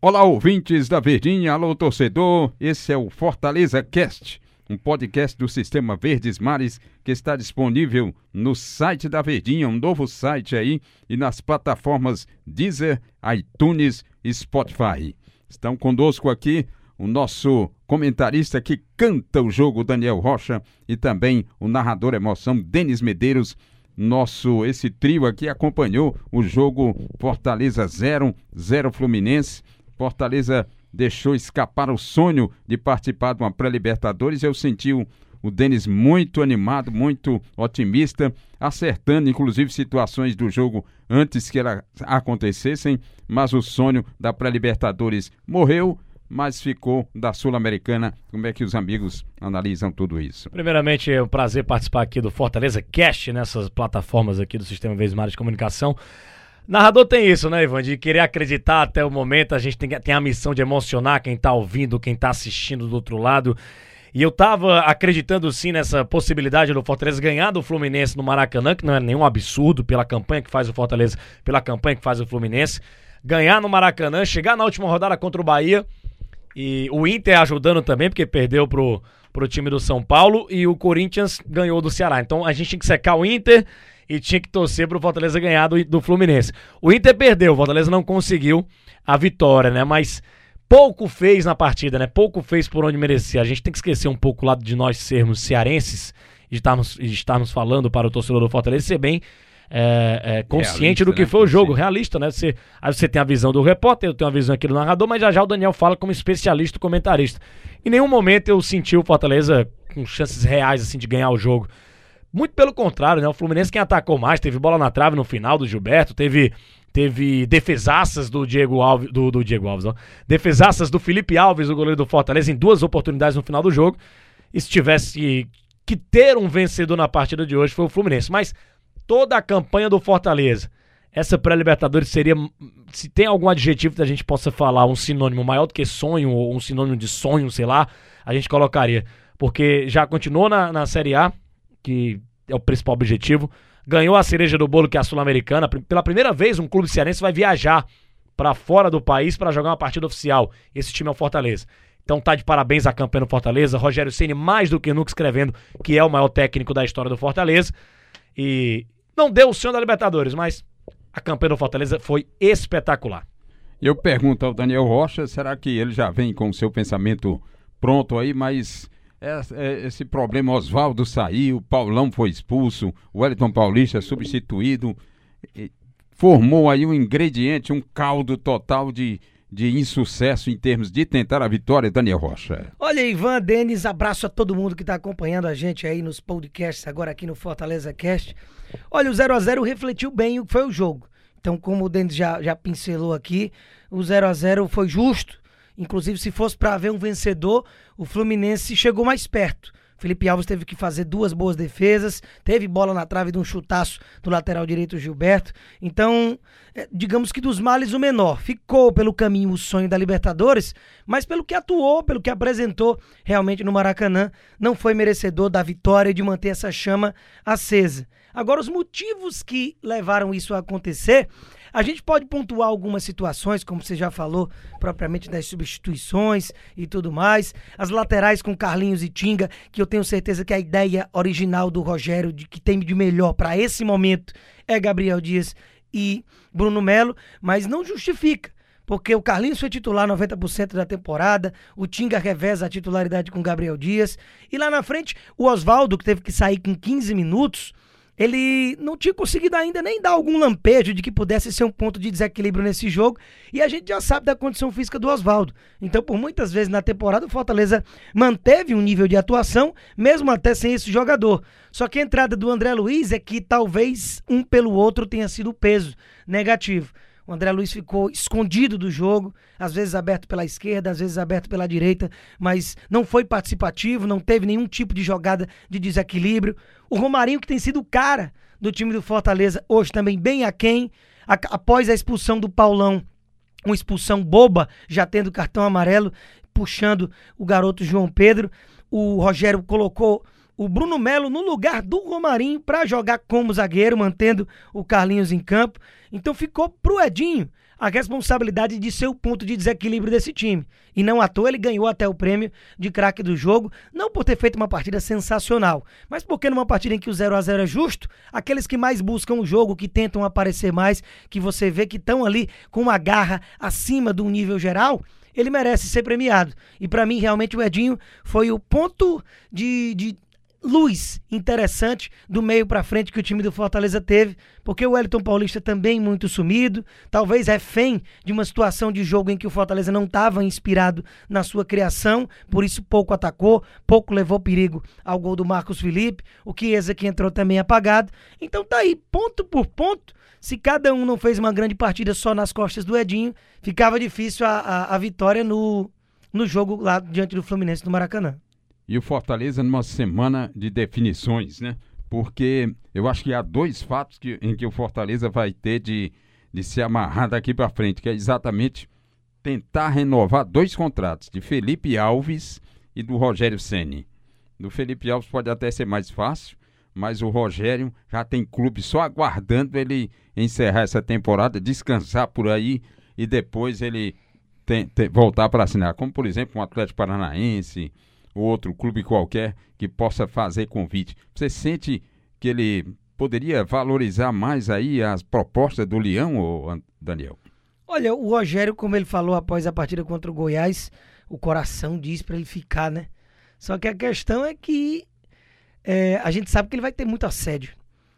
Olá, ouvintes da Verdinha, alô, torcedor. Esse é o Fortaleza Cast, um podcast do Sistema Verdes Mares que está disponível no site da Verdinha, um novo site aí, e nas plataformas Deezer, iTunes e Spotify. Estão conosco aqui o nosso comentarista que canta o jogo, Daniel Rocha, e também o narrador emoção, Denis Medeiros. Nosso, esse trio aqui acompanhou o jogo Fortaleza 0, 0 Fluminense. Fortaleza deixou escapar o sonho de participar de uma pré-Libertadores. Eu senti o, o Denis muito animado, muito otimista, acertando inclusive situações do jogo antes que elas acontecessem, mas o sonho da pré-Libertadores morreu mas ficou da Sul-Americana. Como é que os amigos analisam tudo isso? Primeiramente, é um prazer participar aqui do Fortaleza Cast, nessas plataformas aqui do Sistema Vez Mais de Comunicação. Narrador tem isso, né, Ivan? De querer acreditar até o momento. A gente tem, tem a missão de emocionar quem tá ouvindo, quem tá assistindo do outro lado. E eu tava acreditando sim nessa possibilidade do Fortaleza ganhar do Fluminense no Maracanã, que não é nenhum absurdo pela campanha que faz o Fortaleza, pela campanha que faz o Fluminense. Ganhar no Maracanã, chegar na última rodada contra o Bahia. E o Inter ajudando também, porque perdeu pro, pro time do São Paulo. E o Corinthians ganhou do Ceará. Então a gente tinha que secar o Inter e tinha que torcer pro Fortaleza ganhar do, do Fluminense. O Inter perdeu, o Fortaleza não conseguiu a vitória, né? Mas pouco fez na partida, né? Pouco fez por onde merecia. A gente tem que esquecer um pouco o lado de nós sermos cearenses e estarmos, de estarmos falando para o torcedor do Fortaleza ser bem é, é, consciente realista, do que né? foi o jogo, realista, né? Você, aí você tem a visão do repórter, eu tenho a visão aqui do narrador, mas já já o Daniel fala como especialista comentarista. Em nenhum momento eu senti o Fortaleza com chances reais assim de ganhar o jogo. Muito pelo contrário, né? O Fluminense quem atacou mais, teve bola na trave no final do Gilberto, teve teve defesaças do Diego Alves, do, do Diego Alves, ó. defesaças do Felipe Alves, o goleiro do Fortaleza, em duas oportunidades no final do jogo. E se tivesse que ter um vencedor na partida de hoje foi o Fluminense. Mas toda a campanha do Fortaleza, essa pré-Libertadores seria. Se tem algum adjetivo que a gente possa falar, um sinônimo maior do que sonho, ou um sinônimo de sonho, sei lá, a gente colocaria. Porque já continuou na, na Série A, que é o principal objetivo. Ganhou a cereja do bolo, que é a Sul-Americana. Pela primeira vez, um clube cearense vai viajar para fora do país para jogar uma partida oficial. Esse time é o Fortaleza. Então tá de parabéns a campanha do Fortaleza. Rogério Ceni mais do que nunca escrevendo que é o maior técnico da história do Fortaleza. E não deu o sonho da Libertadores, mas a campanha do Fortaleza foi espetacular. Eu pergunto ao Daniel Rocha, será que ele já vem com o seu pensamento pronto aí, mas esse problema, Oswaldo saiu, Paulão foi expulso, o Wellington Paulista substituído, formou aí um ingrediente, um caldo total de, de insucesso em termos de tentar a vitória, Daniel Rocha. Olha, Ivan, Denis, abraço a todo mundo que está acompanhando a gente aí nos podcasts, agora aqui no Fortaleza Cast. Olha, o 0 a 0 refletiu bem o que foi o jogo. Então, como o Denis já, já pincelou aqui, o 0 a 0 foi justo, Inclusive, se fosse para haver um vencedor, o Fluminense chegou mais perto. Felipe Alves teve que fazer duas boas defesas, teve bola na trave de um chutaço do lateral direito Gilberto. Então, é, digamos que dos males o menor. Ficou pelo caminho o sonho da Libertadores, mas pelo que atuou, pelo que apresentou realmente no Maracanã, não foi merecedor da vitória e de manter essa chama acesa. Agora, os motivos que levaram isso a acontecer a gente pode pontuar algumas situações, como você já falou, propriamente das substituições e tudo mais. As laterais com Carlinhos e Tinga, que eu tenho certeza que a ideia original do Rogério, de que tem de melhor para esse momento, é Gabriel Dias e Bruno Melo, mas não justifica porque o Carlinhos foi titular 90% da temporada, o Tinga reveza a titularidade com Gabriel Dias, e lá na frente o Oswaldo, que teve que sair com 15 minutos, ele não tinha conseguido ainda nem dar algum lampejo de que pudesse ser um ponto de desequilíbrio nesse jogo. E a gente já sabe da condição física do Oswaldo. Então, por muitas vezes na temporada, o Fortaleza manteve um nível de atuação, mesmo até sem esse jogador. Só que a entrada do André Luiz é que talvez um pelo outro tenha sido peso negativo. O André Luiz ficou escondido do jogo, às vezes aberto pela esquerda, às vezes aberto pela direita, mas não foi participativo, não teve nenhum tipo de jogada de desequilíbrio. O Romarinho, que tem sido o cara do time do Fortaleza, hoje também bem aquém, a, após a expulsão do Paulão, uma expulsão boba, já tendo cartão amarelo, puxando o garoto João Pedro. O Rogério colocou o Bruno Melo no lugar do Romarinho para jogar como zagueiro, mantendo o Carlinhos em campo. Então ficou pro Edinho a responsabilidade de ser o ponto de desequilíbrio desse time. E não à toa ele ganhou até o prêmio de craque do jogo, não por ter feito uma partida sensacional, mas porque numa partida em que o 0 a 0 é justo, aqueles que mais buscam o jogo, que tentam aparecer mais, que você vê que estão ali com uma garra acima do nível geral, ele merece ser premiado. E para mim, realmente, o Edinho foi o ponto de, de luz interessante do meio para frente que o time do Fortaleza teve, porque o Wellington Paulista também muito sumido, talvez refém de uma situação de jogo em que o Fortaleza não estava inspirado na sua criação, por isso pouco atacou, pouco levou perigo ao gol do Marcos Felipe, o Chiesa que entrou também apagado. Então tá aí, ponto por ponto, se cada um não fez uma grande partida só nas costas do Edinho, ficava difícil a, a, a vitória no, no jogo lá diante do Fluminense do Maracanã e o Fortaleza numa semana de definições, né? Porque eu acho que há dois fatos que, em que o Fortaleza vai ter de, de se amarrar daqui para frente, que é exatamente tentar renovar dois contratos, de Felipe Alves e do Rogério Ceni. Do Felipe Alves pode até ser mais fácil, mas o Rogério já tem clube só aguardando ele encerrar essa temporada, descansar por aí e depois ele tem, tem, voltar para assinar, como por exemplo um Atlético Paranaense, outro clube qualquer que possa fazer convite. Você sente que ele poderia valorizar mais aí as propostas do Leão, ou Daniel? Olha, o Rogério, como ele falou após a partida contra o Goiás, o coração diz para ele ficar, né? Só que a questão é que é, a gente sabe que ele vai ter muito assédio.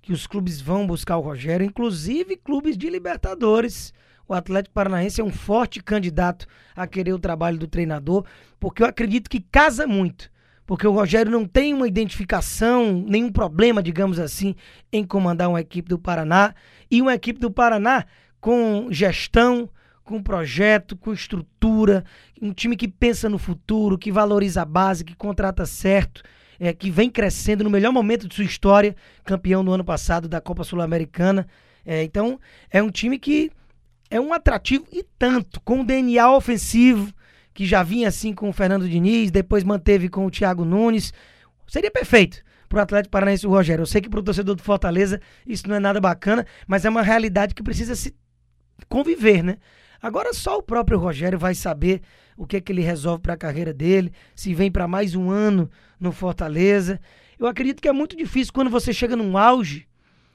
Que os clubes vão buscar o Rogério, inclusive clubes de Libertadores o Atlético Paranaense é um forte candidato a querer o trabalho do treinador, porque eu acredito que casa muito. Porque o Rogério não tem uma identificação, nenhum problema, digamos assim, em comandar uma equipe do Paraná. E uma equipe do Paraná com gestão, com projeto, com estrutura, um time que pensa no futuro, que valoriza a base, que contrata certo, é, que vem crescendo no melhor momento de sua história, campeão no ano passado da Copa Sul-Americana. É, então, é um time que é um atrativo e tanto, com o DNA ofensivo, que já vinha assim com o Fernando Diniz, depois manteve com o Thiago Nunes. Seria perfeito para o Atlético Paranaense o Rogério. Eu sei que para o torcedor do Fortaleza isso não é nada bacana, mas é uma realidade que precisa se conviver, né? Agora só o próprio Rogério vai saber o que é que ele resolve para a carreira dele, se vem para mais um ano no Fortaleza. Eu acredito que é muito difícil quando você chega num auge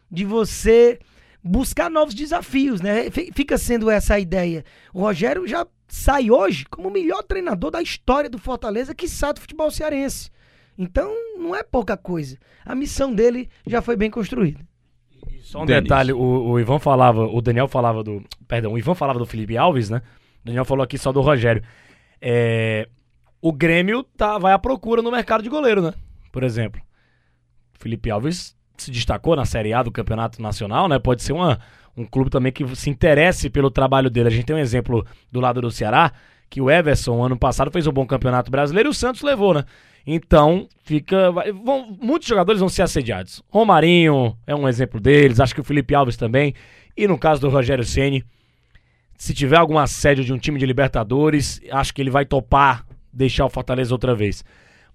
de você buscar novos desafios, né? Fica sendo essa a ideia. O Rogério já sai hoje como o melhor treinador da história do Fortaleza, que sabe do futebol cearense. Então, não é pouca coisa. A missão dele já foi bem construída. Só um Denis. detalhe, o, o, Ivan falava, o Daniel falava do. Perdão, o Ivan falava do Felipe Alves, né? O Daniel falou aqui só do Rogério. É, o Grêmio tá, vai à procura no mercado de goleiro, né? Por exemplo. Felipe Alves se destacou na Série A do Campeonato Nacional, né? Pode ser uma, um clube também que se interesse pelo trabalho dele. A gente tem um exemplo do lado do Ceará, que o Everson, ano passado, fez um bom campeonato brasileiro e o Santos levou, né? Então, fica. Vão, muitos jogadores vão ser assediados. Romarinho é um exemplo deles, acho que o Felipe Alves também. E no caso do Rogério Ceni, se tiver algum assédio de um time de Libertadores, acho que ele vai topar deixar o Fortaleza outra vez.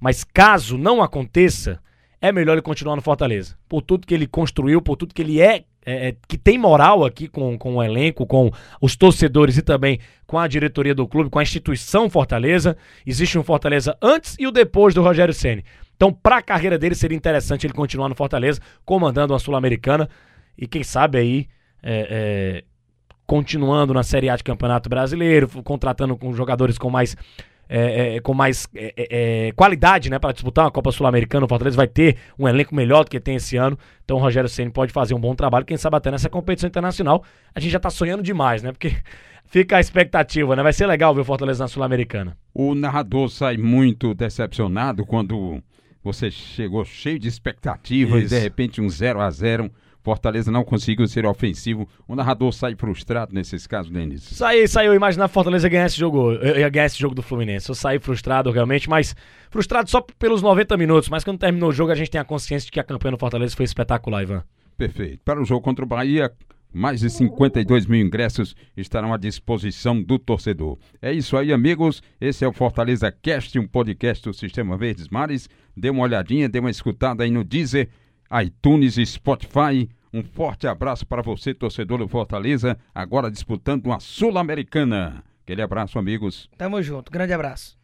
Mas caso não aconteça, é melhor ele continuar no Fortaleza. Por tudo que ele construiu, por tudo que ele é, é, é, que tem moral aqui com, com o elenco, com os torcedores e também com a diretoria do clube, com a instituição Fortaleza. Existe um Fortaleza antes e o depois do Rogério Ceni. Então, para a carreira dele, seria interessante ele continuar no Fortaleza, comandando a Sul-Americana e quem sabe aí é, é, continuando na Série A de Campeonato Brasileiro, contratando com jogadores com mais é, é, com mais é, é, é qualidade né, para disputar uma Copa Sul-Americana. O Fortaleza vai ter um elenco melhor do que tem esse ano. Então o Rogério Senna pode fazer um bom trabalho, quem sabe até nessa competição internacional. A gente já está sonhando demais, né? Porque fica a expectativa, né? Vai ser legal ver o Fortaleza na Sul-Americana. O narrador sai muito decepcionado quando você chegou cheio de expectativas e de repente um 0 a 0 Fortaleza não conseguiu ser ofensivo. O narrador sai frustrado nesses casos, Denis? Saí, saiu. Imaginar Fortaleza ganhar esse jogo. Eu ia ganhar esse jogo do Fluminense. Eu saí frustrado, realmente, mas frustrado só pelos 90 minutos. Mas quando terminou o jogo, a gente tem a consciência de que a campanha do Fortaleza foi espetacular, Ivan. Perfeito. Para o jogo contra o Bahia, mais de 52 mil ingressos estarão à disposição do torcedor. É isso aí, amigos. Esse é o Fortaleza Cast, um podcast do Sistema Verdes Mares. Dê uma olhadinha, dê uma escutada aí no Deezer iTunes e Spotify. Um forte abraço para você, torcedor do Fortaleza, agora disputando uma Sul-Americana. Aquele abraço, amigos. Tamo junto. Grande abraço.